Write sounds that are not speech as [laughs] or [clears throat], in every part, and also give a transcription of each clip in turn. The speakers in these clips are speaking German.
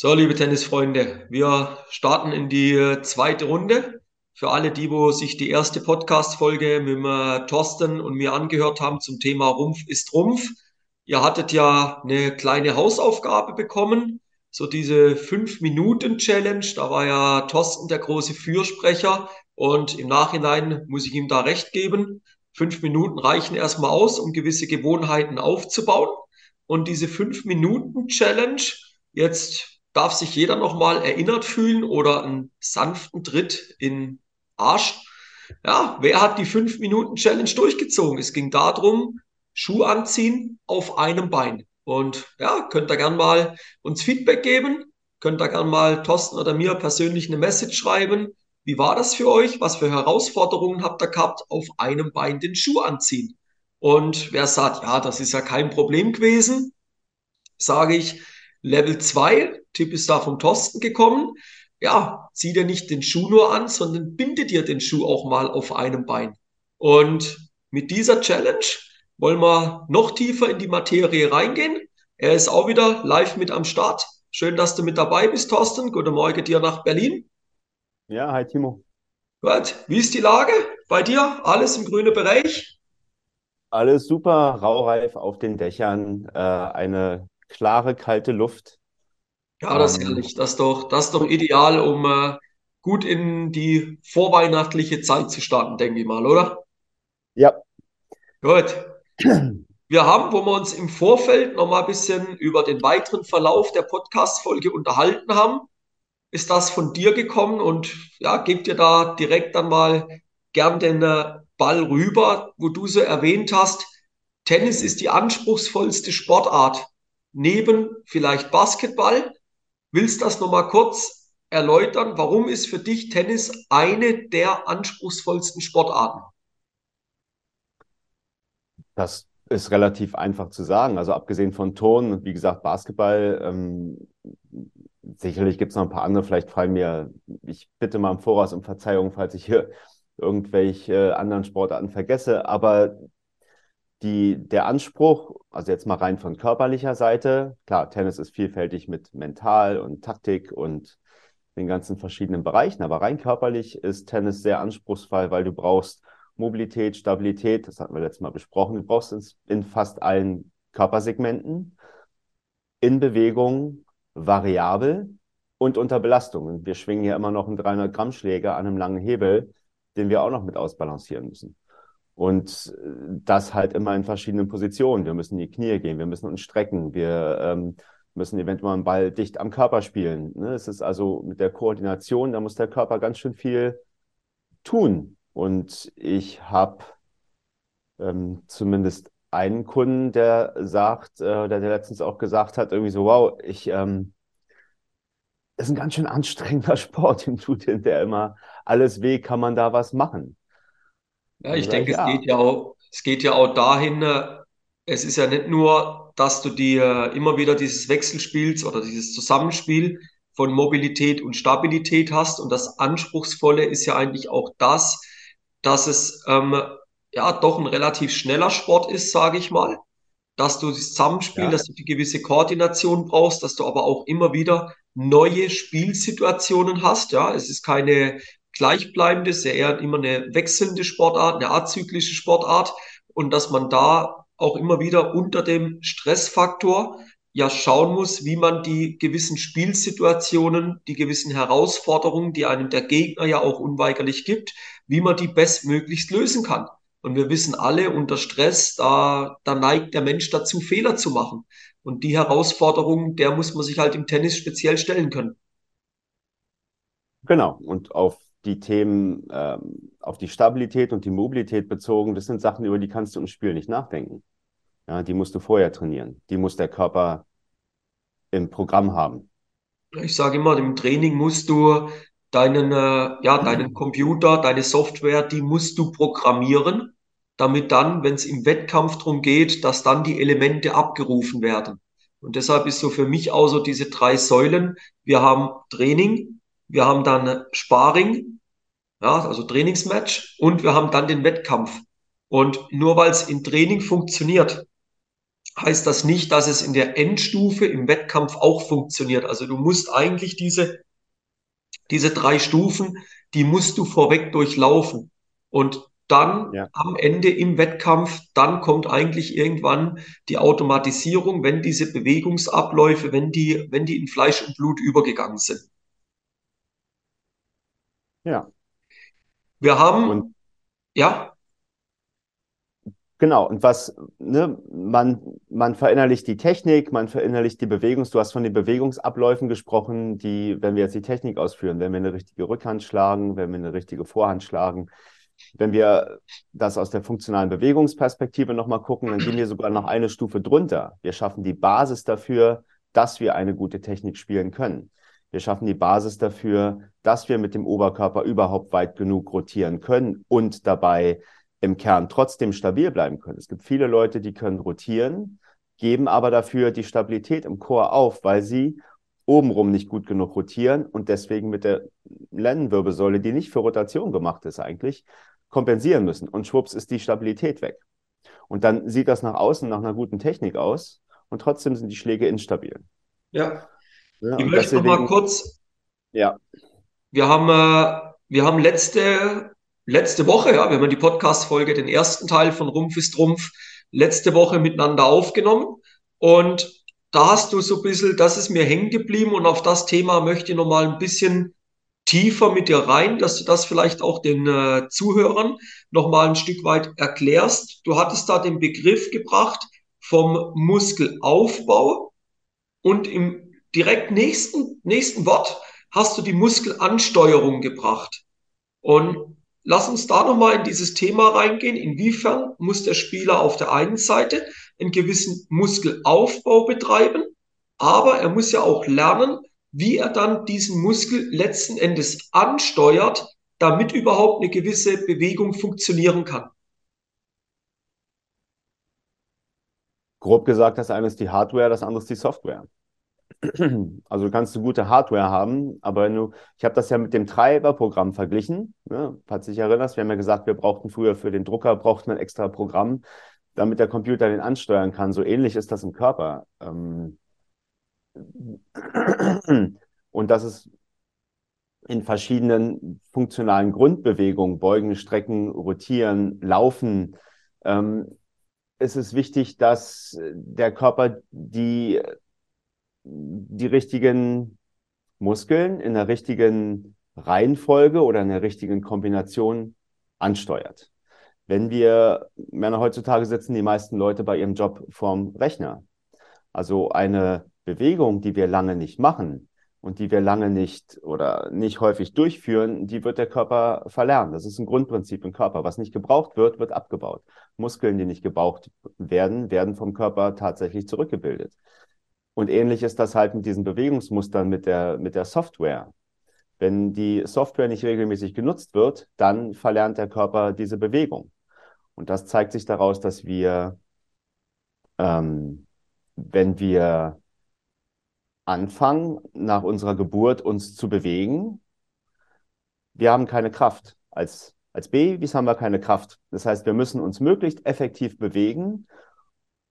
So, liebe Tennisfreunde, wir starten in die zweite Runde. Für alle, die, wo sich die erste Podcast-Folge mit äh, Thorsten und mir angehört haben zum Thema Rumpf ist Rumpf. Ihr hattet ja eine kleine Hausaufgabe bekommen, so diese 5-Minuten-Challenge. Da war ja Thorsten der große Fürsprecher und im Nachhinein muss ich ihm da recht geben. Fünf Minuten reichen erstmal aus, um gewisse Gewohnheiten aufzubauen. Und diese 5-Minuten-Challenge, jetzt darf sich jeder nochmal erinnert fühlen oder einen sanften Tritt in Arsch. Ja, wer hat die 5-Minuten-Challenge durchgezogen? Es ging darum, Schuh anziehen auf einem Bein. Und ja, könnt ihr gern mal uns Feedback geben. Könnt ihr gern mal Thorsten oder mir persönlich eine Message schreiben. Wie war das für euch? Was für Herausforderungen habt ihr gehabt, auf einem Bein den Schuh anziehen? Und wer sagt, ja, das ist ja kein Problem gewesen, sage ich, Level 2, Tipp ist da vom Thorsten gekommen. Ja, zieh dir nicht den Schuh nur an, sondern binde dir den Schuh auch mal auf einem Bein. Und mit dieser Challenge wollen wir noch tiefer in die Materie reingehen. Er ist auch wieder live mit am Start. Schön, dass du mit dabei bist, Thorsten. Guten Morgen dir nach Berlin. Ja, hi Timo. Gut, wie ist die Lage bei dir? Alles im grünen Bereich? Alles super, raureif auf den Dächern, äh, eine klare, kalte Luft. Ja, das ist ähm, herrlich. Das ist doch, das ist doch ideal, um äh, gut in die vorweihnachtliche Zeit zu starten, denke ich mal, oder? Ja. Gut. Wir haben, wo wir uns im Vorfeld noch mal ein bisschen über den weiteren Verlauf der Podcast-Folge unterhalten haben, ist das von dir gekommen und ja, gebt dir da direkt dann mal gern den äh, Ball rüber, wo du so erwähnt hast, Tennis ist die anspruchsvollste Sportart neben vielleicht Basketball. Willst du das nochmal kurz erläutern? Warum ist für dich Tennis eine der anspruchsvollsten Sportarten? Das ist relativ einfach zu sagen. Also abgesehen von Ton, wie gesagt, Basketball, ähm, sicherlich gibt es noch ein paar andere. Vielleicht fallen mir, ich bitte mal im Voraus um Verzeihung, falls ich hier irgendwelche anderen Sportarten vergesse. Aber die, der Anspruch, also jetzt mal rein von körperlicher Seite, klar, Tennis ist vielfältig mit Mental und Taktik und den ganzen verschiedenen Bereichen, aber rein körperlich ist Tennis sehr anspruchsvoll, weil du brauchst Mobilität, Stabilität, das hatten wir letztes Mal besprochen, du brauchst es in fast allen Körpersegmenten, in Bewegung, variabel und unter Belastung. Und wir schwingen ja immer noch einen 300 Gramm Schläger an einem langen Hebel, den wir auch noch mit ausbalancieren müssen. Und äh, das halt immer in verschiedenen Positionen. Wir müssen in die Knie gehen, wir müssen uns strecken, wir ähm, müssen eventuell einen Ball dicht am Körper spielen. Ne? Es ist also mit der Koordination, da muss der Körper ganz schön viel tun. Und ich habe ähm, zumindest einen Kunden, der sagt, äh, der, der letztens auch gesagt hat, irgendwie so, wow, ich, ähm, ist ein ganz schön anstrengender [laughs] Sport, im tut der immer alles weh, kann man da was machen? Ja, ich denke, es geht ja auch, es geht ja auch dahin, äh, es ist ja nicht nur, dass du dir immer wieder dieses Wechselspiels oder dieses Zusammenspiel von Mobilität und Stabilität hast. Und das Anspruchsvolle ist ja eigentlich auch das, dass es ähm, ja doch ein relativ schneller Sport ist, sage ich mal. Dass du das Zusammenspiel, ja. dass du die gewisse Koordination brauchst, dass du aber auch immer wieder neue Spielsituationen hast. Ja, es ist keine gleichbleibende, sehr eher immer eine wechselnde Sportart, eine azyklische Sportart und dass man da auch immer wieder unter dem Stressfaktor ja schauen muss, wie man die gewissen Spielsituationen, die gewissen Herausforderungen, die einem der Gegner ja auch unweigerlich gibt, wie man die bestmöglichst lösen kann. Und wir wissen alle, unter Stress, da, da neigt der Mensch dazu, Fehler zu machen. Und die Herausforderung, der muss man sich halt im Tennis speziell stellen können. Genau. Und auf die Themen ähm, auf die Stabilität und die Mobilität bezogen, das sind Sachen, über die kannst du im Spiel nicht nachdenken. Ja, die musst du vorher trainieren. Die muss der Körper im Programm haben. Ich sage immer, im Training musst du deinen, äh, ja, deinen Computer, deine Software, die musst du programmieren, damit dann, wenn es im Wettkampf darum geht, dass dann die Elemente abgerufen werden. Und deshalb ist so für mich auch so diese drei Säulen. Wir haben Training, wir haben dann Sparring, ja, also Trainingsmatch und wir haben dann den Wettkampf. Und nur weil es im Training funktioniert, heißt das nicht, dass es in der Endstufe im Wettkampf auch funktioniert. Also du musst eigentlich diese, diese drei Stufen, die musst du vorweg durchlaufen. Und dann ja. am Ende im Wettkampf, dann kommt eigentlich irgendwann die Automatisierung, wenn diese Bewegungsabläufe, wenn die, wenn die in Fleisch und Blut übergegangen sind. Ja. Wir haben, und ja. Genau, und was, ne, man, man verinnerlicht die Technik, man verinnerlicht die Bewegungs, du hast von den Bewegungsabläufen gesprochen, die, wenn wir jetzt die Technik ausführen, wenn wir eine richtige Rückhand schlagen, wenn wir eine richtige Vorhand schlagen, wenn wir das aus der funktionalen Bewegungsperspektive nochmal gucken, dann gehen wir sogar noch eine Stufe drunter. Wir schaffen die Basis dafür, dass wir eine gute Technik spielen können. Wir schaffen die Basis dafür, dass wir mit dem Oberkörper überhaupt weit genug rotieren können und dabei im Kern trotzdem stabil bleiben können. Es gibt viele Leute, die können rotieren, geben aber dafür die Stabilität im Chor auf, weil sie obenrum nicht gut genug rotieren und deswegen mit der Lendenwirbelsäule, die nicht für Rotation gemacht ist eigentlich, kompensieren müssen. Und schwupps ist die Stabilität weg. Und dann sieht das nach außen nach einer guten Technik aus und trotzdem sind die Schläge instabil. Ja. Ja ich möchte deswegen, noch mal kurz. Ja. Wir haben, äh, wir haben letzte letzte Woche, ja, wir haben die Podcast-Folge, den ersten Teil von Rumpf ist Rumpf, letzte Woche miteinander aufgenommen. Und da hast du so ein bisschen, das ist mir hängen geblieben und auf das Thema möchte ich nochmal ein bisschen tiefer mit dir rein, dass du das vielleicht auch den äh, Zuhörern nochmal ein Stück weit erklärst. Du hattest da den Begriff gebracht vom Muskelaufbau und im direkt nächsten, nächsten Wort hast du die Muskelansteuerung gebracht. Und Lass uns da nochmal in dieses Thema reingehen. Inwiefern muss der Spieler auf der einen Seite einen gewissen Muskelaufbau betreiben, aber er muss ja auch lernen, wie er dann diesen Muskel letzten Endes ansteuert, damit überhaupt eine gewisse Bewegung funktionieren kann. Grob gesagt, das eine ist die Hardware, das andere ist die Software. [clears throat] Also du kannst eine gute Hardware haben, aber wenn du, ich habe das ja mit dem Treiberprogramm verglichen, ne, falls du dich erinnerst, wir haben ja gesagt, wir brauchten früher für den Drucker brauchten ein extra Programm, damit der Computer den ansteuern kann. So ähnlich ist das im Körper. Ähm, [clears throat] und das ist in verschiedenen funktionalen Grundbewegungen, Beugen, Strecken, Rotieren, Laufen, ähm, ist es wichtig, dass der Körper die die richtigen Muskeln in der richtigen Reihenfolge oder in der richtigen Kombination ansteuert. Wenn wir, Männer heutzutage sitzen die meisten Leute bei ihrem Job vorm Rechner. Also eine Bewegung, die wir lange nicht machen und die wir lange nicht oder nicht häufig durchführen, die wird der Körper verlernen. Das ist ein Grundprinzip im Körper. Was nicht gebraucht wird, wird abgebaut. Muskeln, die nicht gebraucht werden, werden vom Körper tatsächlich zurückgebildet. Und ähnlich ist das halt mit diesen Bewegungsmustern mit der, mit der Software. Wenn die Software nicht regelmäßig genutzt wird, dann verlernt der Körper diese Bewegung. Und das zeigt sich daraus, dass wir, ähm, wenn wir anfangen, nach unserer Geburt uns zu bewegen, wir haben keine Kraft. Als, als Babys haben wir keine Kraft. Das heißt, wir müssen uns möglichst effektiv bewegen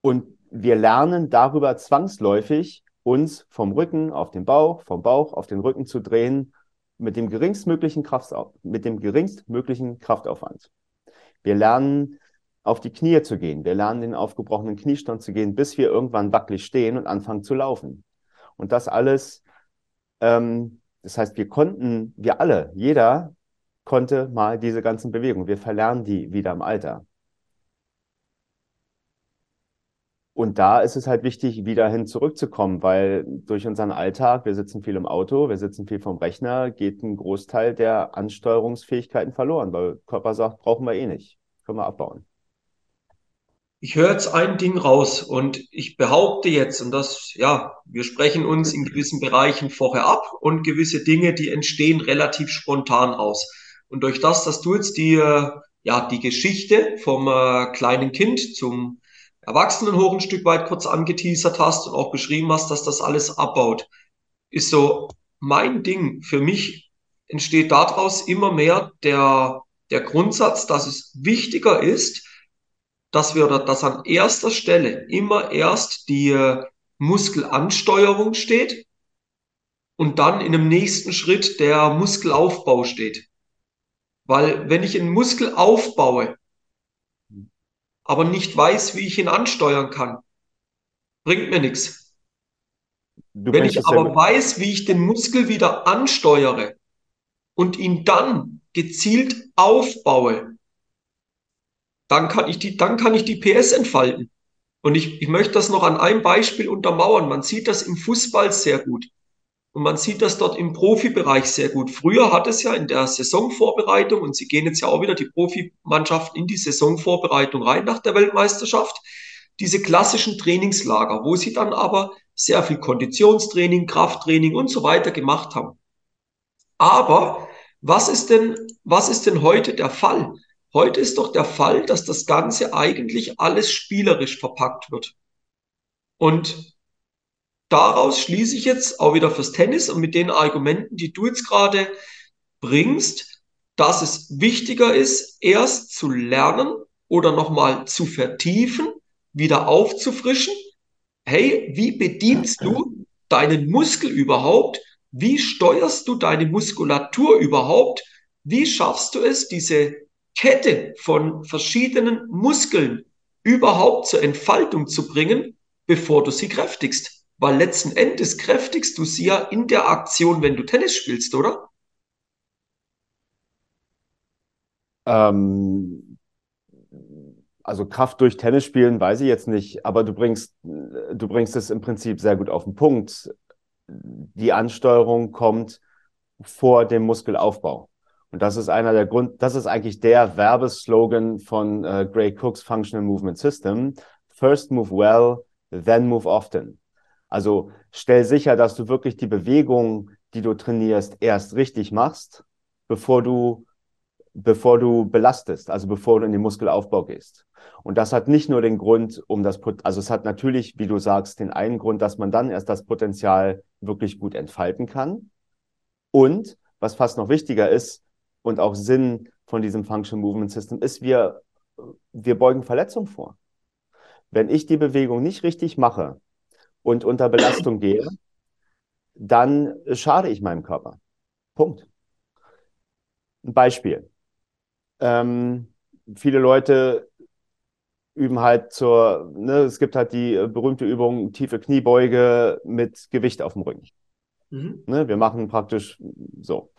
und wir lernen darüber zwangsläufig, uns vom Rücken auf den Bauch, vom Bauch auf den Rücken zu drehen, mit dem geringstmöglichen, Kraftau mit dem geringstmöglichen Kraftaufwand. Wir lernen, auf die Knie zu gehen. Wir lernen, den aufgebrochenen Kniestand zu gehen, bis wir irgendwann wackelig stehen und anfangen zu laufen. Und das alles, ähm, das heißt, wir konnten, wir alle, jeder konnte mal diese ganzen Bewegungen. Wir verlernen die wieder im Alter. Und da ist es halt wichtig, wieder hin zurückzukommen, weil durch unseren Alltag, wir sitzen viel im Auto, wir sitzen viel vom Rechner, geht ein Großteil der Ansteuerungsfähigkeiten verloren, weil Körper sagt, brauchen wir eh nicht, können wir abbauen. Ich höre jetzt ein Ding raus und ich behaupte jetzt, und das, ja, wir sprechen uns in gewissen Bereichen vorher ab und gewisse Dinge, die entstehen relativ spontan aus. Und durch das, dass du jetzt die, ja, die Geschichte vom äh, kleinen Kind zum Erwachsenen hoch ein Stück weit kurz angeteasert hast und auch beschrieben hast, dass das alles abbaut, ist so mein Ding. Für mich entsteht daraus immer mehr der, der Grundsatz, dass es wichtiger ist, dass wir, dass an erster Stelle immer erst die äh, Muskelansteuerung steht und dann in dem nächsten Schritt der Muskelaufbau steht. Weil wenn ich einen Muskel aufbaue, aber nicht weiß, wie ich ihn ansteuern kann, bringt mir nichts. Du wenn ich aber ja weiß, wie ich den Muskel wieder ansteuere und ihn dann gezielt aufbaue, dann kann ich die, dann kann ich die PS entfalten. Und ich, ich möchte das noch an einem Beispiel untermauern. Man sieht das im Fußball sehr gut. Und man sieht das dort im Profibereich sehr gut. Früher hat es ja in der Saisonvorbereitung, und sie gehen jetzt ja auch wieder die Profimannschaften in die Saisonvorbereitung rein nach der Weltmeisterschaft, diese klassischen Trainingslager, wo sie dann aber sehr viel Konditionstraining, Krafttraining und so weiter gemacht haben. Aber was ist denn, was ist denn heute der Fall? Heute ist doch der Fall, dass das Ganze eigentlich alles spielerisch verpackt wird. Und daraus schließe ich jetzt auch wieder fürs Tennis und mit den Argumenten, die du jetzt gerade bringst, dass es wichtiger ist, erst zu lernen oder nochmal zu vertiefen, wieder aufzufrischen. Hey, wie bedienst du deinen Muskel überhaupt? Wie steuerst du deine Muskulatur überhaupt? Wie schaffst du es, diese Kette von verschiedenen Muskeln überhaupt zur Entfaltung zu bringen, bevor du sie kräftigst? Weil letzten Endes kräftigst du sie ja in der Aktion, wenn du Tennis spielst, oder? Ähm, also Kraft durch Tennis spielen weiß ich jetzt nicht, aber du bringst, du bringst es im Prinzip sehr gut auf den Punkt. Die Ansteuerung kommt vor dem Muskelaufbau. Und das ist einer der Grund, das ist eigentlich der Werbeslogan von äh, Gray Cooks Functional Movement System. First move well, then move often. Also stell sicher, dass du wirklich die Bewegung, die du trainierst, erst richtig machst, bevor du, bevor du belastest, also bevor du in den Muskelaufbau gehst. Und das hat nicht nur den Grund, um das, also es hat natürlich, wie du sagst, den einen Grund, dass man dann erst das Potenzial wirklich gut entfalten kann. Und was fast noch wichtiger ist und auch Sinn von diesem Function Movement System ist, wir, wir beugen Verletzungen vor. Wenn ich die Bewegung nicht richtig mache, und unter Belastung gehe, dann schade ich meinem Körper. Punkt. Ein Beispiel. Ähm, viele Leute üben halt zur, ne, es gibt halt die berühmte Übung tiefe Kniebeuge mit Gewicht auf dem Rücken. Mhm. Ne, wir machen praktisch so.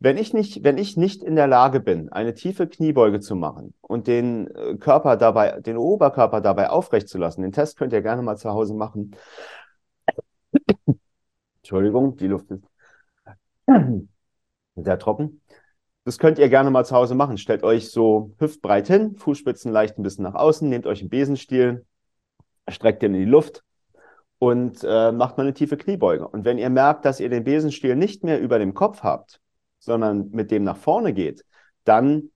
Wenn ich nicht, wenn ich nicht in der Lage bin, eine tiefe Kniebeuge zu machen und den äh, Körper dabei, den Oberkörper dabei aufrecht zu lassen, den Test könnt ihr gerne mal zu Hause machen. Entschuldigung, die Luft ist sehr trocken. Das könnt ihr gerne mal zu Hause machen. Stellt euch so hüftbreit hin, Fußspitzen leicht ein bisschen nach außen, nehmt euch einen Besenstiel, streckt den in die Luft und äh, macht mal eine tiefe Kniebeuge. Und wenn ihr merkt, dass ihr den Besenstiel nicht mehr über dem Kopf habt, sondern mit dem nach vorne geht, dann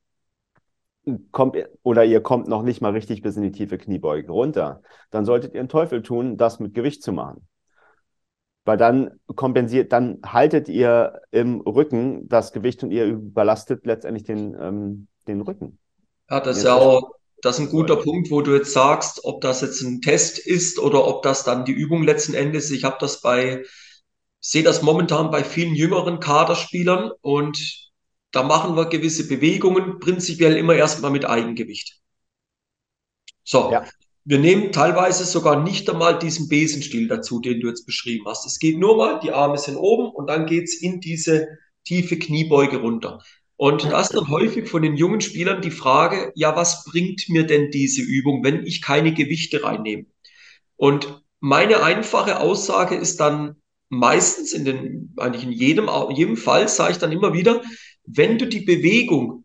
kommt oder ihr kommt noch nicht mal richtig bis in die tiefe Kniebeuge runter, dann solltet ihr einen Teufel tun, das mit Gewicht zu machen. Weil dann kompensiert, dann haltet ihr im Rücken das Gewicht und ihr überlastet letztendlich den, ähm, den Rücken. Ja, das ist ja auch, das ist ein guter Punkt, wo du jetzt sagst, ob das jetzt ein Test ist oder ob das dann die Übung letzten Endes. Ich habe das bei sehe das momentan bei vielen jüngeren Kaderspielern und da machen wir gewisse Bewegungen, prinzipiell immer erstmal mit Eigengewicht. So, ja. wir nehmen teilweise sogar nicht einmal diesen Besenstiel dazu, den du jetzt beschrieben hast. Es geht nur mal, die Arme sind oben und dann geht's in diese tiefe Kniebeuge runter. Und da ist dann häufig von den jungen Spielern die Frage, ja, was bringt mir denn diese Übung, wenn ich keine Gewichte reinnehme? Und meine einfache Aussage ist dann, meistens in den, eigentlich in jedem, jedem Fall sage ich dann immer wieder, wenn du die Bewegung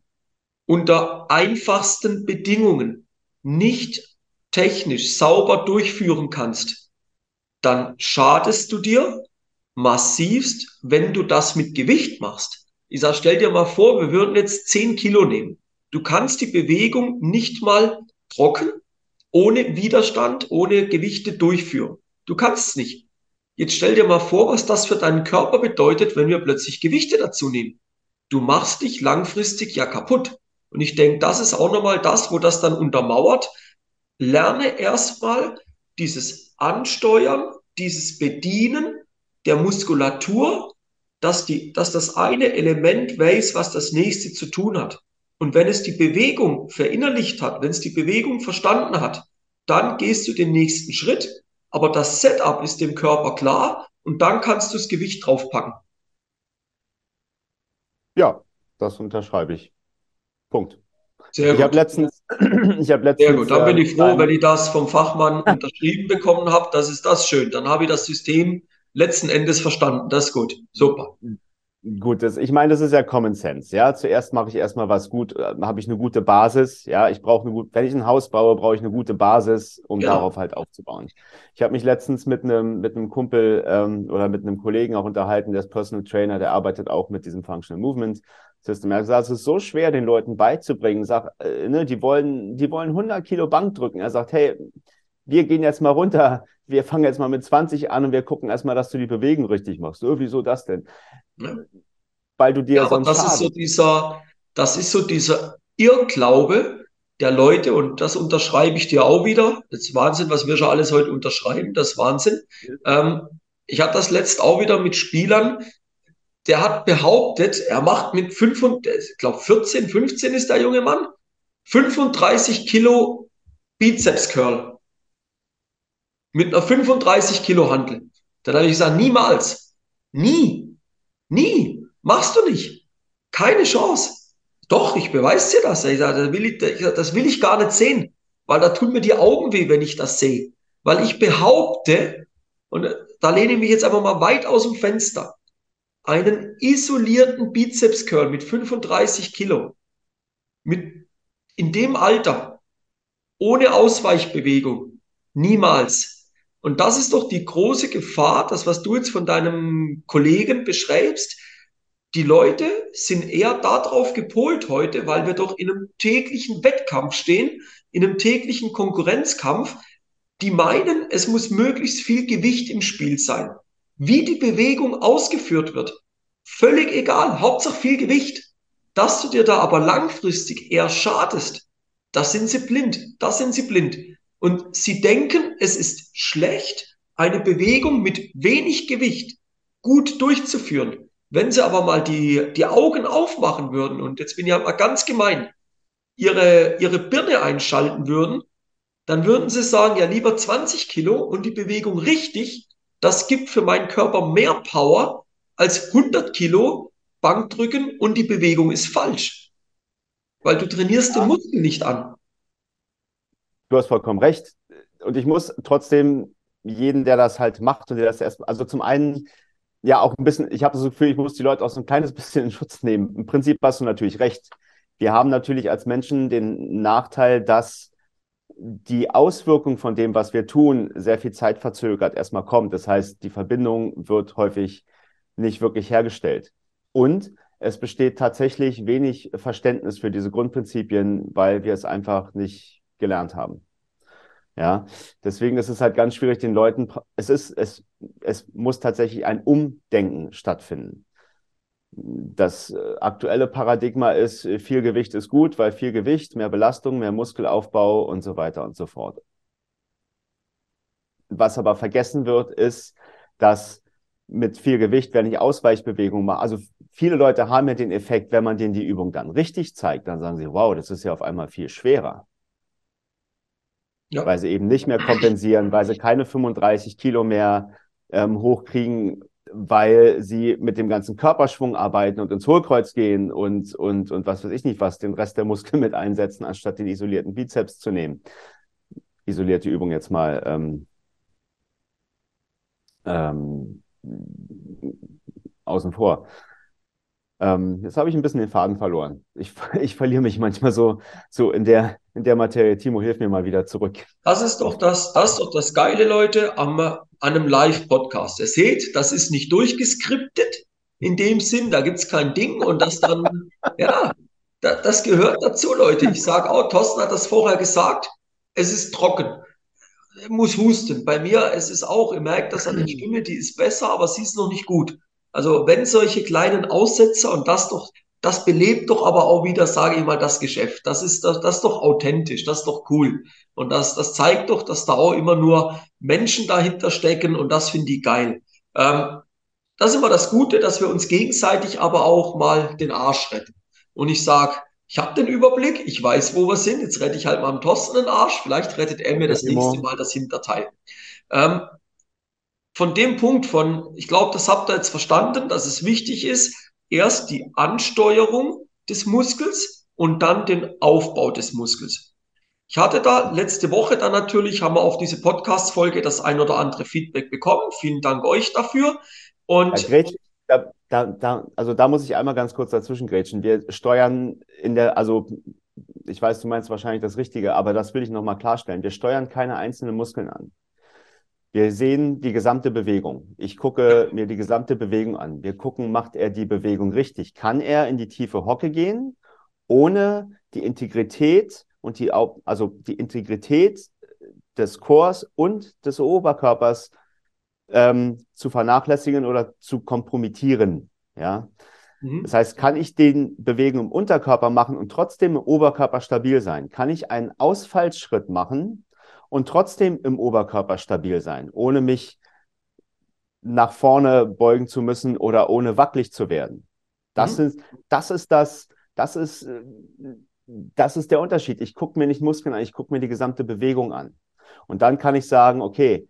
unter einfachsten Bedingungen nicht technisch sauber durchführen kannst, dann schadest du dir massivst, wenn du das mit Gewicht machst. Ich sage, stell dir mal vor, wir würden jetzt 10 Kilo nehmen. Du kannst die Bewegung nicht mal trocken, ohne Widerstand, ohne Gewichte durchführen. Du kannst es nicht. Jetzt stell dir mal vor, was das für deinen Körper bedeutet, wenn wir plötzlich Gewichte dazu nehmen. Du machst dich langfristig ja kaputt. Und ich denke, das ist auch nochmal das, wo das dann untermauert. Lerne erstmal dieses Ansteuern, dieses Bedienen der Muskulatur, dass, die, dass das eine Element weiß, was das nächste zu tun hat. Und wenn es die Bewegung verinnerlicht hat, wenn es die Bewegung verstanden hat, dann gehst du den nächsten Schritt. Aber das Setup ist dem Körper klar und dann kannst du das Gewicht draufpacken. Ja, das unterschreibe ich. Punkt. Sehr ich habe letztens, [clears throat] ich habe letztens. Sehr gut. Dann bin ich froh, ähm, wenn ich das vom Fachmann unterschrieben bekommen habe. Das ist das schön. Dann habe ich das System letzten Endes verstanden. Das ist gut. Super. Gut, das, ich meine, das ist ja Common Sense. Ja, zuerst mache ich erstmal was gut, äh, habe ich eine gute Basis. Ja, ich brauche eine gute, wenn ich ein Haus baue, brauche ich eine gute Basis, um ja. darauf halt aufzubauen. Ich habe mich letztens mit einem mit einem Kumpel ähm, oder mit einem Kollegen auch unterhalten, der ist Personal Trainer, der arbeitet auch mit diesem Functional Movement System. Er hat gesagt, es ist so schwer, den Leuten beizubringen. Sag, äh, ne, die wollen, die wollen 100 Kilo Bank drücken. Er sagt, hey, wir gehen jetzt mal runter, wir fangen jetzt mal mit 20 an und wir gucken erstmal, dass du die Bewegung richtig machst. So, wieso das denn? Ja. Weil du dir ja, sonst. Das ist so dieser, das ist so dieser Irrglaube der Leute und das unterschreibe ich dir auch wieder. Das ist Wahnsinn, was wir schon alles heute unterschreiben. Das ist Wahnsinn. Ähm, ich hatte das letzt auch wieder mit Spielern, der hat behauptet, er macht mit 5, ich glaube 14, 15 ist der junge Mann, 35 Kilo Bizeps Curl. Mit einer 35 Kilo Handel. Dann habe ich gesagt, niemals. Nie. Nie. Machst du nicht. Keine Chance. Doch, ich beweise dir das. Ich sage, das will ich, das will ich gar nicht sehen, weil da tun mir die Augen weh, wenn ich das sehe. Weil ich behaupte, und da lehne ich mich jetzt einfach mal weit aus dem Fenster, einen isolierten Bizeps Curl mit 35 Kilo, mit in dem Alter, ohne Ausweichbewegung, niemals. Und das ist doch die große Gefahr, das, was du jetzt von deinem Kollegen beschreibst. Die Leute sind eher darauf gepolt heute, weil wir doch in einem täglichen Wettkampf stehen, in einem täglichen Konkurrenzkampf. Die meinen, es muss möglichst viel Gewicht im Spiel sein. Wie die Bewegung ausgeführt wird, völlig egal. Hauptsache viel Gewicht. Dass du dir da aber langfristig eher schadest, das sind sie blind. Das sind sie blind. Und sie denken, es ist schlecht, eine Bewegung mit wenig Gewicht gut durchzuführen. Wenn sie aber mal die, die Augen aufmachen würden, und jetzt bin ich ja mal ganz gemein, ihre, ihre Birne einschalten würden, dann würden sie sagen, ja lieber 20 Kilo und die Bewegung richtig, das gibt für meinen Körper mehr Power als 100 Kilo Bankdrücken und die Bewegung ist falsch. Weil du trainierst ja. den Muskel nicht an. Du hast vollkommen recht. Und ich muss trotzdem jeden, der das halt macht und der das erst, also zum einen, ja, auch ein bisschen, ich habe das Gefühl, ich muss die Leute auch so ein kleines [laughs] bisschen in Schutz nehmen. Im Prinzip hast du natürlich recht. Wir haben natürlich als Menschen den Nachteil, dass die Auswirkung von dem, was wir tun, sehr viel Zeit verzögert erstmal kommt. Das heißt, die Verbindung wird häufig nicht wirklich hergestellt. Und es besteht tatsächlich wenig Verständnis für diese Grundprinzipien, weil wir es einfach nicht gelernt haben. Ja, deswegen ist es halt ganz schwierig, den Leuten, es ist, es, es muss tatsächlich ein Umdenken stattfinden. Das äh, aktuelle Paradigma ist, viel Gewicht ist gut, weil viel Gewicht, mehr Belastung, mehr Muskelaufbau und so weiter und so fort. Was aber vergessen wird, ist, dass mit viel Gewicht, wenn ich Ausweichbewegungen mache. Also viele Leute haben ja den Effekt, wenn man denen die Übung dann richtig zeigt, dann sagen sie, wow, das ist ja auf einmal viel schwerer. Ja. Weil sie eben nicht mehr kompensieren, weil sie keine 35 Kilo mehr ähm, hochkriegen, weil sie mit dem ganzen Körperschwung arbeiten und ins Hohlkreuz gehen und, und, und was weiß ich nicht was, den Rest der Muskeln mit einsetzen, anstatt den isolierten Bizeps zu nehmen. Isolierte Übung jetzt mal ähm, ähm, außen vor. Ähm, jetzt habe ich ein bisschen den Faden verloren. Ich, [laughs] ich verliere mich manchmal so, so in der, in der Materie. Timo, hilf mir mal wieder zurück. Das ist doch das, das ist doch das Geile, Leute, am, an einem Live-Podcast. Ihr seht, das ist nicht durchgeskriptet in dem Sinn, da gibt es kein Ding und das dann, [laughs] ja, da, das gehört dazu, Leute. Ich sage auch, Thorsten hat das vorher gesagt, es ist trocken muss husten. Bei mir es ist auch, ihr merkt das an der Stimme, die ist besser, aber sie ist noch nicht gut. Also wenn solche kleinen Aussetzer und das doch das belebt doch aber auch wieder, sage ich mal, das Geschäft. Das ist, das, das ist doch authentisch, das ist doch cool. Und das, das zeigt doch, dass da auch immer nur Menschen dahinter stecken und das finde ich geil. Ähm, das ist immer das Gute, dass wir uns gegenseitig aber auch mal den Arsch retten. Und ich sage, ich habe den Überblick, ich weiß, wo wir sind. Jetzt rette ich halt mal am Thorsten den Arsch. Vielleicht rettet er mir das nächste Mal das Hinterteil. Ähm, von dem Punkt von, ich glaube, das habt ihr jetzt verstanden, dass es wichtig ist, erst die Ansteuerung des Muskels und dann den Aufbau des Muskels. Ich hatte da letzte Woche dann natürlich, haben wir auf diese Podcast-Folge das ein oder andere Feedback bekommen. Vielen Dank euch dafür. Und ja, da, da, da, also da muss ich einmal ganz kurz dazwischen grätschen. Wir steuern in der, also ich weiß, du meinst wahrscheinlich das Richtige, aber das will ich nochmal klarstellen. Wir steuern keine einzelnen Muskeln an. Wir sehen die gesamte Bewegung. Ich gucke mir die gesamte Bewegung an. Wir gucken, macht er die Bewegung richtig? Kann er in die tiefe Hocke gehen, ohne die Integrität und die, also die Integrität des Chors und des Oberkörpers ähm, zu vernachlässigen oder zu kompromittieren. Ja. Mhm. Das heißt, kann ich den Bewegung im Unterkörper machen und trotzdem im Oberkörper stabil sein? Kann ich einen Ausfallschritt machen und trotzdem im Oberkörper stabil sein, ohne mich nach vorne beugen zu müssen oder ohne wackelig zu werden? Das, mhm. ist, das ist das, das ist, äh, das ist der Unterschied. Ich gucke mir nicht Muskeln an, ich gucke mir die gesamte Bewegung an. Und dann kann ich sagen, okay,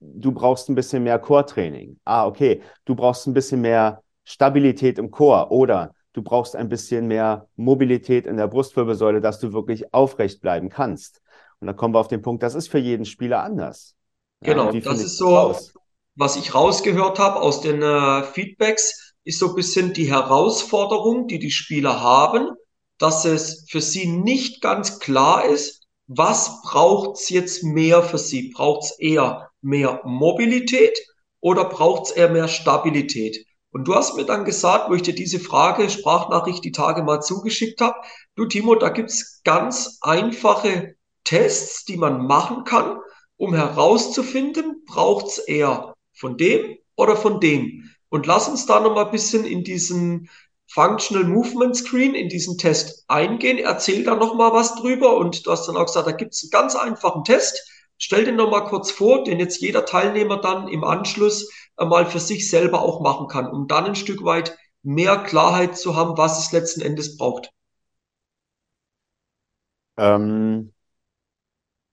du brauchst ein bisschen mehr Core-Training. Ah, okay, du brauchst ein bisschen mehr Stabilität im Core oder du brauchst ein bisschen mehr Mobilität in der Brustwirbelsäule, dass du wirklich aufrecht bleiben kannst. Und da kommen wir auf den Punkt, das ist für jeden Spieler anders. Genau, ja, das ist so, raus? was ich rausgehört habe aus den äh, Feedbacks, ist so ein bisschen die Herausforderung, die die Spieler haben, dass es für sie nicht ganz klar ist, was braucht's jetzt mehr für sie? Braucht's eher mehr Mobilität oder braucht's eher mehr Stabilität? Und du hast mir dann gesagt, wo ich dir diese Frage, Sprachnachricht die Tage mal zugeschickt habe, du Timo, da gibt's ganz einfache Tests, die man machen kann, um herauszufinden, braucht's eher von dem oder von dem. Und lass uns da nochmal ein bisschen in diesen Functional Movement Screen in diesen Test eingehen. Erzähl da noch mal was drüber und du hast dann auch gesagt, da gibt es einen ganz einfachen Test. Stell den noch mal kurz vor, den jetzt jeder Teilnehmer dann im Anschluss mal für sich selber auch machen kann, um dann ein Stück weit mehr Klarheit zu haben, was es letzten Endes braucht. Ähm,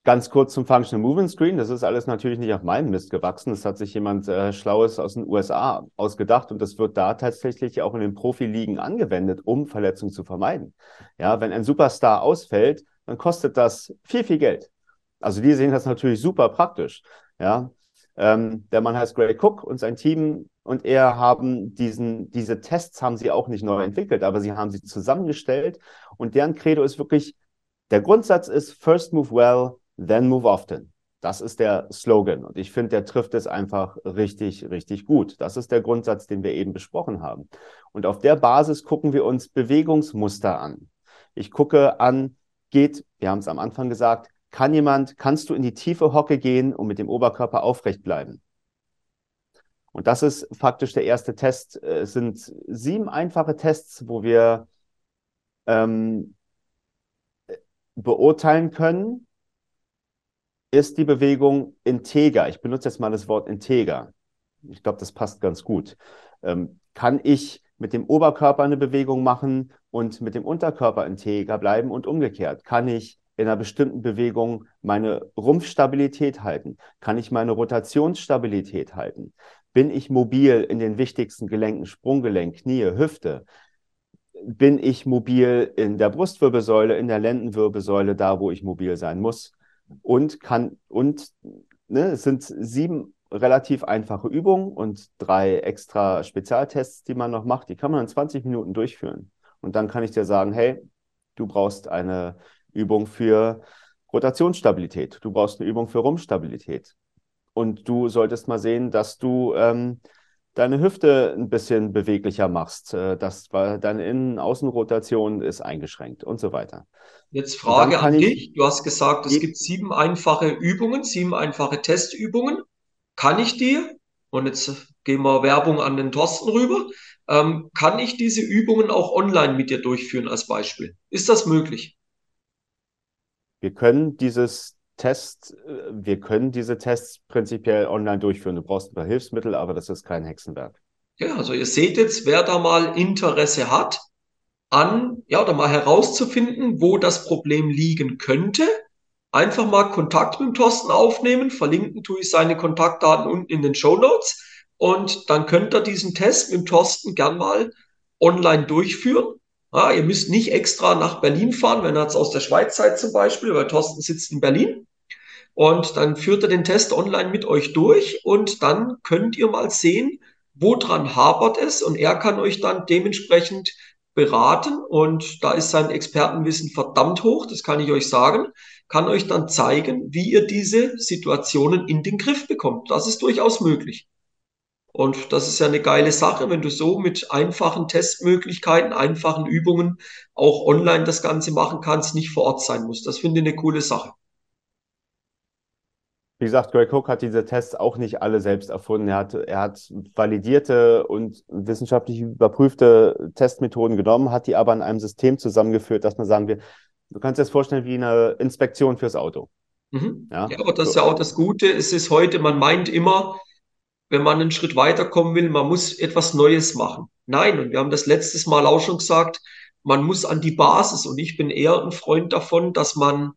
Ganz kurz zum Functional Movement Screen. Das ist alles natürlich nicht auf meinem Mist gewachsen. Das hat sich jemand äh, Schlaues aus den USA ausgedacht und das wird da tatsächlich auch in den Profiligen angewendet, um Verletzungen zu vermeiden. Ja, wenn ein Superstar ausfällt, dann kostet das viel, viel Geld. Also die sehen das natürlich super praktisch. Ja, ähm, der Mann heißt Gray Cook und sein Team und er haben diesen, diese Tests haben sie auch nicht neu entwickelt, aber sie haben sie zusammengestellt und deren Credo ist wirklich, der Grundsatz ist First Move Well, then move often. Das ist der Slogan. Und ich finde, der trifft es einfach richtig, richtig gut. Das ist der Grundsatz, den wir eben besprochen haben. Und auf der Basis gucken wir uns Bewegungsmuster an. Ich gucke an, geht, wir haben es am Anfang gesagt, kann jemand, kannst du in die tiefe Hocke gehen und mit dem Oberkörper aufrecht bleiben? Und das ist faktisch der erste Test. Es sind sieben einfache Tests, wo wir ähm, beurteilen können, ist die Bewegung integer. Ich benutze jetzt mal das Wort integer. Ich glaube, das passt ganz gut. Ähm, kann ich mit dem Oberkörper eine Bewegung machen und mit dem Unterkörper integer bleiben und umgekehrt? Kann ich in einer bestimmten Bewegung meine Rumpfstabilität halten? Kann ich meine Rotationsstabilität halten? Bin ich mobil in den wichtigsten Gelenken, Sprunggelenk, Knie, Hüfte? Bin ich mobil in der Brustwirbelsäule, in der Lendenwirbelsäule, da wo ich mobil sein muss? Und kann und ne, es sind sieben relativ einfache Übungen und drei extra Spezialtests, die man noch macht. Die kann man in 20 Minuten durchführen. Und dann kann ich dir sagen, hey, du brauchst eine Übung für Rotationsstabilität, du brauchst eine Übung für Rumpfstabilität. Und du solltest mal sehen, dass du ähm, deine Hüfte ein bisschen beweglicher machst, äh, dass deine Innen-Außenrotation ist eingeschränkt und so weiter. Jetzt Frage an dich. Du hast gesagt, es gibt sieben einfache Übungen, sieben einfache Testübungen. Kann ich die und jetzt gehen wir Werbung an den Thorsten rüber, ähm, kann ich diese Übungen auch online mit dir durchführen als Beispiel? Ist das möglich? Wir können dieses Test, äh, wir können diese Tests prinzipiell online durchführen. Du brauchst ein paar Hilfsmittel, aber das ist kein Hexenwerk. Ja, also ihr seht jetzt, wer da mal Interesse hat, an, ja, oder mal herauszufinden, wo das Problem liegen könnte. Einfach mal Kontakt mit Thorsten aufnehmen. Verlinken tue ich seine Kontaktdaten unten in den Show Notes. Und dann könnt ihr diesen Test mit Thorsten gern mal online durchführen. Ja, ihr müsst nicht extra nach Berlin fahren, wenn ihr jetzt aus der Schweiz seid zum Beispiel, weil Thorsten sitzt in Berlin. Und dann führt er den Test online mit euch durch und dann könnt ihr mal sehen, woran hapert es und er kann euch dann dementsprechend beraten und da ist sein Expertenwissen verdammt hoch, das kann ich euch sagen, kann euch dann zeigen, wie ihr diese Situationen in den Griff bekommt. Das ist durchaus möglich. Und das ist ja eine geile Sache, wenn du so mit einfachen Testmöglichkeiten, einfachen Übungen auch online das Ganze machen kannst, nicht vor Ort sein musst. Das finde ich eine coole Sache. Wie gesagt, Greg Cook hat diese Tests auch nicht alle selbst erfunden. Er hat, er hat validierte und wissenschaftlich überprüfte Testmethoden genommen, hat die aber in einem System zusammengeführt, dass man sagen wir, du kannst dir das vorstellen wie eine Inspektion fürs Auto. Mhm. Ja? ja, aber das ist ja auch das Gute. Es ist heute, man meint immer, wenn man einen Schritt weiterkommen will, man muss etwas Neues machen. Nein, und wir haben das letztes Mal auch schon gesagt, man muss an die Basis. Und ich bin eher ein Freund davon, dass man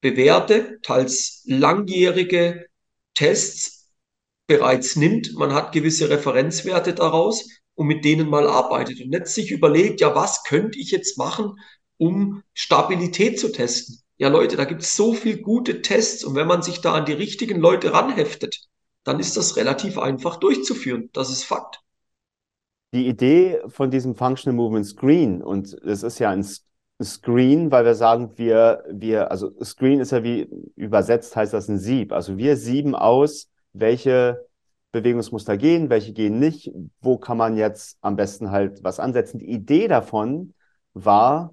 bewährte, teils langjährige Tests bereits nimmt. Man hat gewisse Referenzwerte daraus und mit denen mal arbeitet und nicht sich überlegt, ja, was könnte ich jetzt machen, um Stabilität zu testen? Ja, Leute, da gibt es so viel gute Tests und wenn man sich da an die richtigen Leute ranheftet, dann ist das relativ einfach durchzuführen. Das ist Fakt. Die Idee von diesem Functional Movement Screen, und es ist ja ein Screen, weil wir sagen, wir, wir, also Screen ist ja wie übersetzt heißt das ein Sieb. Also wir sieben aus, welche Bewegungsmuster gehen, welche gehen nicht, wo kann man jetzt am besten halt was ansetzen. Die Idee davon war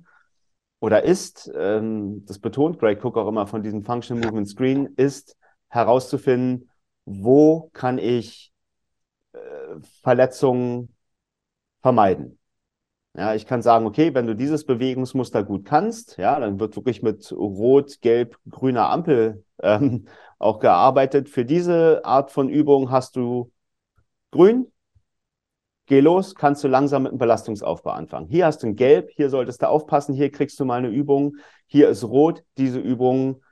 oder ist, ähm, das betont Greg Cook auch immer von diesem Functional Movement Screen, ist herauszufinden, wo kann ich äh, Verletzungen vermeiden. Ja, ich kann sagen, okay, wenn du dieses Bewegungsmuster gut kannst, ja, dann wird wirklich mit rot, gelb, grüner Ampel ähm, [laughs] auch gearbeitet. Für diese Art von Übung hast du grün, geh los, kannst du langsam mit einem Belastungsaufbau anfangen. Hier hast du ein Gelb, hier solltest du aufpassen, hier kriegst du mal eine Übung. Hier ist rot, diese Übung,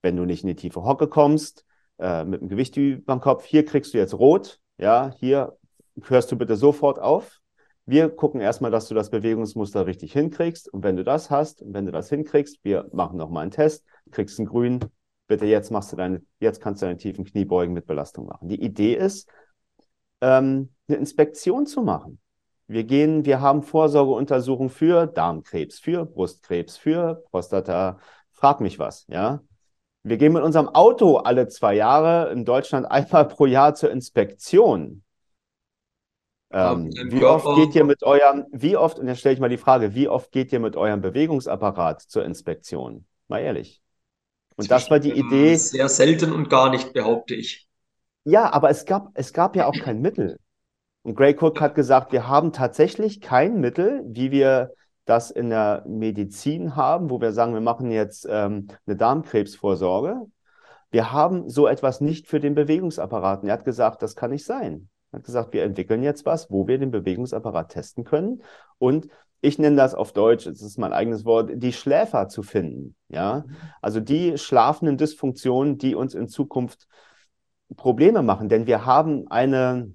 wenn du nicht in die tiefe Hocke kommst, äh, mit dem Gewicht über dem Kopf, hier kriegst du jetzt rot, ja, hier hörst du bitte sofort auf. Wir gucken erstmal, dass du das Bewegungsmuster richtig hinkriegst. Und wenn du das hast, wenn du das hinkriegst, wir machen nochmal einen Test, kriegst einen grünen, bitte jetzt machst du deine, jetzt kannst du deine tiefen Kniebeugen mit Belastung machen. Die Idee ist, ähm, eine Inspektion zu machen. Wir gehen, wir haben Vorsorgeuntersuchungen für Darmkrebs, für Brustkrebs, für Prostata, frag mich was, ja. Wir gehen mit unserem Auto alle zwei Jahre in Deutschland [laughs] einmal pro Jahr zur Inspektion. Ähm, wie oft geht ihr mit eurem, wie oft, und jetzt stelle ich mal die Frage, wie oft geht ihr mit eurem Bewegungsapparat zur Inspektion? Mal ehrlich. Und das war die Idee. Sehr selten und gar nicht, behaupte ich. Ja, aber es gab, es gab ja auch kein Mittel. Und Gray Cook hat gesagt, wir haben tatsächlich kein Mittel, wie wir das in der Medizin haben, wo wir sagen, wir machen jetzt ähm, eine Darmkrebsvorsorge. Wir haben so etwas nicht für den Bewegungsapparat. Und er hat gesagt, das kann nicht sein hat gesagt, wir entwickeln jetzt was, wo wir den Bewegungsapparat testen können und ich nenne das auf Deutsch, es ist mein eigenes Wort, die Schläfer zu finden. Ja, also die schlafenden Dysfunktionen, die uns in Zukunft Probleme machen, denn wir haben eine,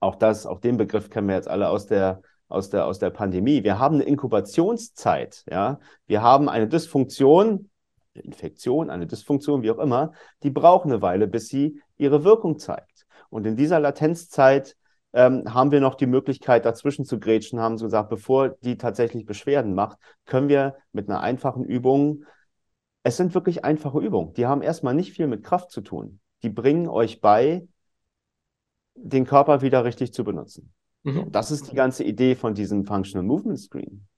auch das, auch den Begriff kennen wir jetzt alle aus der aus der, aus der Pandemie. Wir haben eine Inkubationszeit, ja. Wir haben eine Dysfunktion, eine Infektion, eine Dysfunktion, wie auch immer, die braucht eine Weile, bis sie ihre Wirkung zeigt. Und in dieser Latenzzeit ähm, haben wir noch die Möglichkeit, dazwischen zu grätschen, haben sie gesagt, bevor die tatsächlich Beschwerden macht, können wir mit einer einfachen Übung, es sind wirklich einfache Übungen, die haben erstmal nicht viel mit Kraft zu tun. Die bringen euch bei, den Körper wieder richtig zu benutzen. Mhm. das ist die ganze Idee von diesem Functional Movement Screen.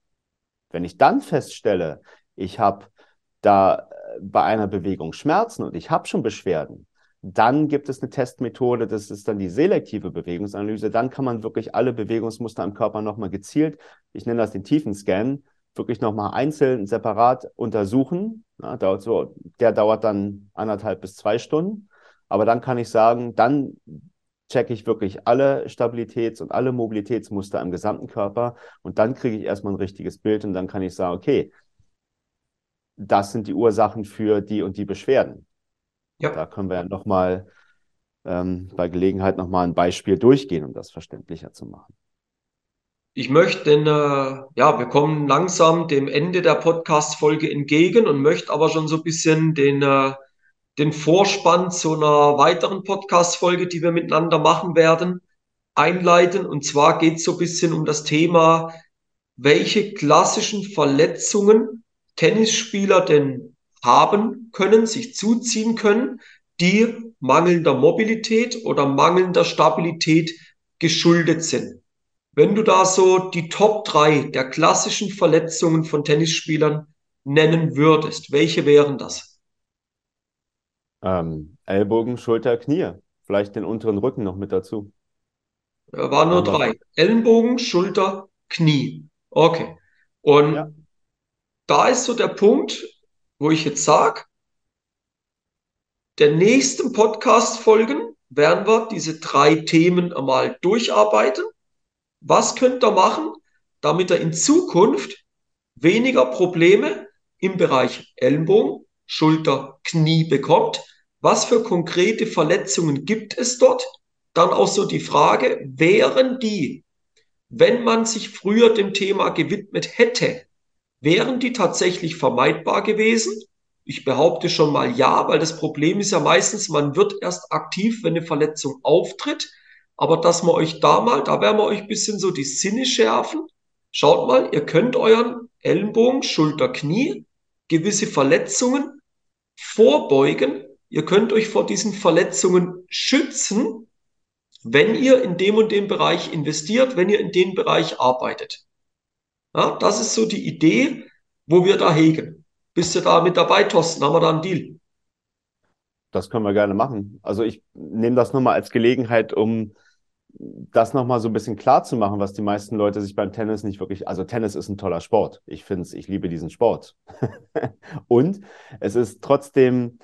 Wenn ich dann feststelle, ich habe da äh, bei einer Bewegung Schmerzen und ich habe schon Beschwerden, Dann gibt es eine Testmethode, das ist dann die selektive Bewegungsanalyse. Dann kann man wirklich alle Bewegungsmuster im Körper nochmal gezielt, ich nenne das den Tiefenscan, wirklich nochmal einzeln, separat untersuchen. Ja, dauert so, der dauert dann anderthalb bis zwei Stunden. Aber dann kann ich sagen, dann checke ich wirklich alle Stabilitäts- und alle Mobilitätsmuster im gesamten Körper und dann kriege ich erstmal ein richtiges Bild und dann kann ich sagen, okay, das sind die Ursachen für die und die Beschwerden. Ja. Da können wir ja nochmal ähm, bei Gelegenheit nochmal ein Beispiel durchgehen, um das verständlicher zu machen. Ich möchte, denn äh, ja, wir kommen langsam dem Ende der Podcast-Folge entgegen und möchte aber schon so ein bisschen den, äh, den Vorspann zu einer weiteren Podcast-Folge, die wir miteinander machen werden, einleiten. Und zwar geht es so ein bisschen um das Thema, welche klassischen Verletzungen Tennisspieler denn haben können, sich zuziehen können, die mangelnder Mobilität oder mangelnder Stabilität geschuldet sind. Wenn du da so die Top drei der klassischen Verletzungen von Tennisspielern nennen würdest, welche wären das? Ähm, Ellbogen, Schulter, Knie. Vielleicht den unteren Rücken noch mit dazu. War nur Aber drei. Ellenbogen, Schulter, Knie. Okay. Und ja. da ist so der Punkt, wo ich jetzt sage, der nächsten Podcast-Folgen werden wir diese drei Themen einmal durcharbeiten. Was könnt ihr machen, damit ihr in Zukunft weniger Probleme im Bereich Ellenbogen, Schulter, Knie bekommt? Was für konkrete Verletzungen gibt es dort? Dann auch so die Frage, wären die, wenn man sich früher dem Thema gewidmet hätte, Wären die tatsächlich vermeidbar gewesen? Ich behaupte schon mal ja, weil das Problem ist ja meistens, man wird erst aktiv, wenn eine Verletzung auftritt. Aber dass man euch da mal, da werden wir euch ein bisschen so die Sinne schärfen. Schaut mal, ihr könnt euren Ellenbogen, Schulter, Knie, gewisse Verletzungen vorbeugen. Ihr könnt euch vor diesen Verletzungen schützen, wenn ihr in dem und dem Bereich investiert, wenn ihr in dem Bereich arbeitet. Ja, das ist so die Idee, wo wir da hegen. Bist du da mit dabei, Thorsten? Haben wir da einen Deal? Das können wir gerne machen. Also ich nehme das nur mal als Gelegenheit, um das nochmal so ein bisschen klar zu machen, was die meisten Leute sich beim Tennis nicht wirklich, also Tennis ist ein toller Sport. Ich finde es, ich liebe diesen Sport. [laughs] Und es ist trotzdem,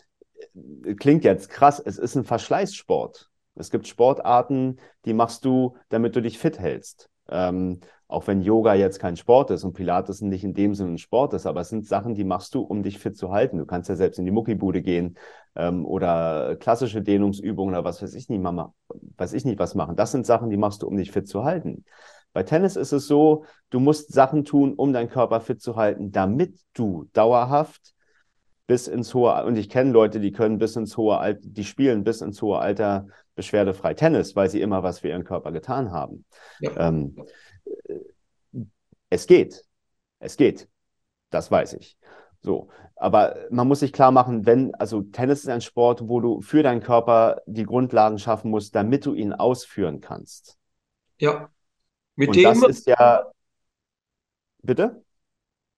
klingt jetzt krass, es ist ein Verschleißsport. Es gibt Sportarten, die machst du, damit du dich fit hältst. Ähm, auch wenn Yoga jetzt kein Sport ist und Pilates nicht in dem Sinne ein Sport ist, aber es sind Sachen, die machst du, um dich fit zu halten. Du kannst ja selbst in die Muckibude gehen ähm, oder klassische Dehnungsübungen oder was weiß ich nicht, Mama, weiß ich nicht was machen. Das sind Sachen, die machst du, um dich fit zu halten. Bei Tennis ist es so, du musst Sachen tun, um deinen Körper fit zu halten, damit du dauerhaft bis ins hohe, und ich kenne Leute, die können bis ins hohe Alter, die spielen bis ins hohe Alter beschwerdefrei Tennis, weil sie immer was für ihren Körper getan haben. Ja. Ähm, es geht. Es geht. Das weiß ich. So. Aber man muss sich klar machen, wenn, also Tennis ist ein Sport, wo du für deinen Körper die Grundlagen schaffen musst, damit du ihn ausführen kannst. Ja. Mit Und dem. Das ist ja. Bitte?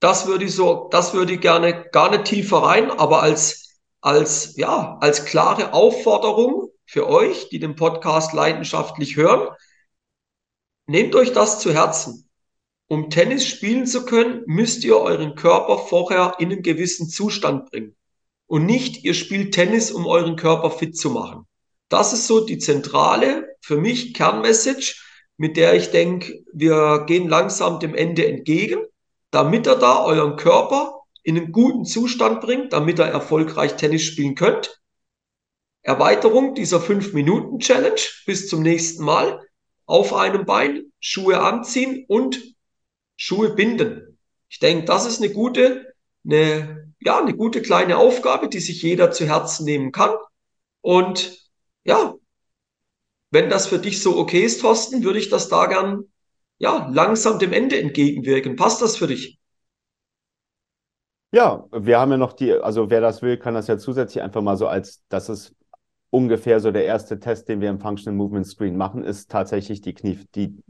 Das würde ich so, das würde ich gerne gar nicht tiefer rein, aber als, als, ja, als klare Aufforderung für euch, die den Podcast leidenschaftlich hören, nehmt euch das zu Herzen. Um Tennis spielen zu können, müsst ihr euren Körper vorher in einen gewissen Zustand bringen. Und nicht, ihr spielt Tennis, um euren Körper fit zu machen. Das ist so die zentrale, für mich Kernmessage, mit der ich denke, wir gehen langsam dem Ende entgegen, damit ihr da euren Körper in einen guten Zustand bringt, damit ihr erfolgreich Tennis spielen könnt. Erweiterung dieser 5-Minuten-Challenge. Bis zum nächsten Mal. Auf einem Bein, Schuhe anziehen und Schuhe binden. Ich denke, das ist eine gute, eine, ja, eine gute kleine Aufgabe, die sich jeder zu Herzen nehmen kann. Und ja, wenn das für dich so okay ist, Thorsten, würde ich das da gern, ja, langsam dem Ende entgegenwirken. Passt das für dich? Ja, wir haben ja noch die, also wer das will, kann das ja zusätzlich einfach mal so als, das ist ungefähr so der erste Test, den wir im Functional Movement Screen machen, ist tatsächlich die Knie, die,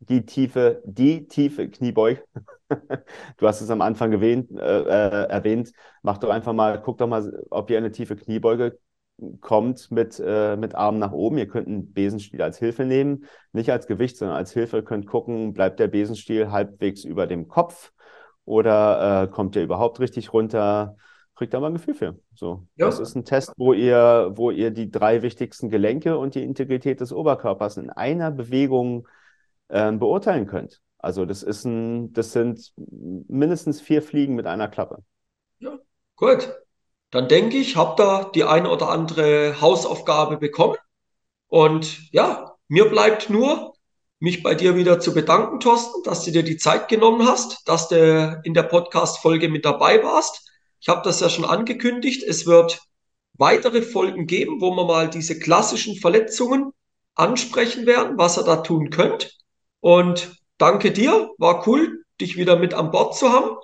die tiefe, die tiefe Kniebeuge. [laughs] du hast es am Anfang erwähnt, äh, äh, erwähnt. Mach doch einfach mal, guck doch mal, ob ihr eine tiefe Kniebeuge kommt mit, äh, mit Armen nach oben. Ihr könnt einen Besenstiel als Hilfe nehmen, nicht als Gewicht, sondern als Hilfe. Ihr könnt gucken, bleibt der Besenstiel halbwegs über dem Kopf oder äh, kommt der überhaupt richtig runter? Kriegt da mal ein Gefühl für. So, ja. das ist ein Test, wo ihr, wo ihr die drei wichtigsten Gelenke und die Integrität des Oberkörpers in einer Bewegung äh, beurteilen könnt. Also das ist ein, das sind mindestens vier Fliegen mit einer Klappe. Ja, gut. Dann denke ich, habt ihr die eine oder andere Hausaufgabe bekommen. Und ja, mir bleibt nur, mich bei dir wieder zu bedanken, Thorsten, dass du dir die Zeit genommen hast, dass du in der Podcast-Folge mit dabei warst. Ich habe das ja schon angekündigt. Es wird weitere Folgen geben, wo wir mal diese klassischen Verletzungen ansprechen werden, was ihr da tun könnt. Und danke dir. War cool, dich wieder mit an Bord zu haben.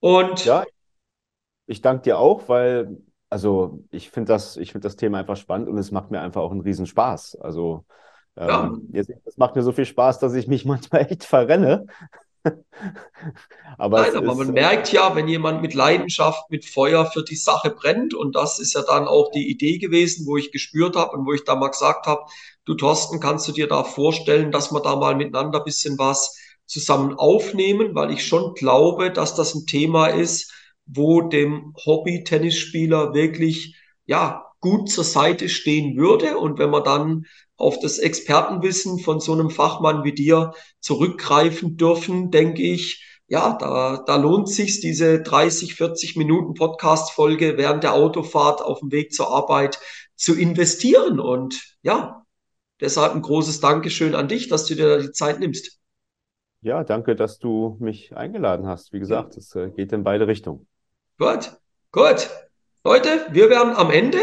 Und ja, ich danke dir auch, weil, also ich finde das, ich finde das Thema einfach spannend und es macht mir einfach auch einen Riesenspaß. Also ja. ähm, jetzt, es macht mir so viel Spaß, dass ich mich [laughs] manchmal echt verrenne. [laughs] aber Nein, aber man merkt ja, wenn jemand mit Leidenschaft, mit Feuer für die Sache brennt, und das ist ja dann auch die Idee gewesen, wo ich gespürt habe und wo ich da mal gesagt habe, du Thorsten, kannst du dir da vorstellen, dass wir da mal miteinander ein bisschen was zusammen aufnehmen, weil ich schon glaube, dass das ein Thema ist, wo dem Hobby-Tennisspieler wirklich, ja, gut zur Seite stehen würde. Und wenn man dann auf das Expertenwissen von so einem Fachmann wie dir zurückgreifen dürfen, denke ich, ja, da, da lohnt sich diese 30, 40 Minuten Podcast-Folge während der Autofahrt auf dem Weg zur Arbeit zu investieren. Und ja, deshalb ein großes Dankeschön an dich, dass du dir die Zeit nimmst. Ja, danke, dass du mich eingeladen hast. Wie gesagt, es. Äh, geht in beide Richtungen. Gut, gut. Leute, wir werden am Ende.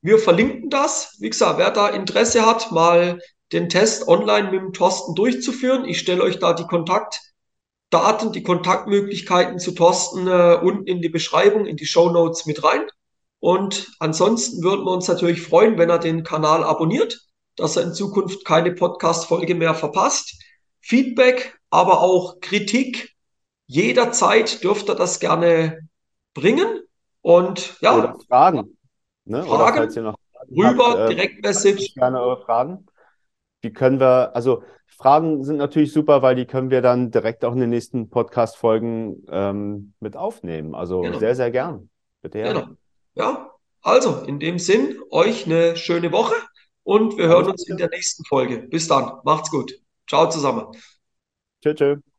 Wir verlinken das. Wie gesagt, wer da Interesse hat, mal den Test online mit dem Thorsten durchzuführen. Ich stelle euch da die Kontaktdaten, die Kontaktmöglichkeiten zu Thorsten äh, unten in die Beschreibung, in die Show Notes mit rein. Und ansonsten würden wir uns natürlich freuen, wenn er den Kanal abonniert, dass er in Zukunft keine Podcast-Folge mehr verpasst. Feedback, aber auch Kritik. Jederzeit dürft ihr das gerne bringen. Und ja. Oder Fragen. Ne? Fragen, Oder noch Fragen rüber, habt, äh, Direktmessage. Gerne eure Fragen. Die können wir, also Fragen sind natürlich super, weil die können wir dann direkt auch in den nächsten Podcast-Folgen ähm, mit aufnehmen. Also genau. sehr, sehr gern. Bitte her. Genau. Ja, also in dem Sinn, euch eine schöne Woche und wir hören uns in der nächsten Folge. Bis dann. Macht's gut. Ciao zusammen. Tschüss. tschüss.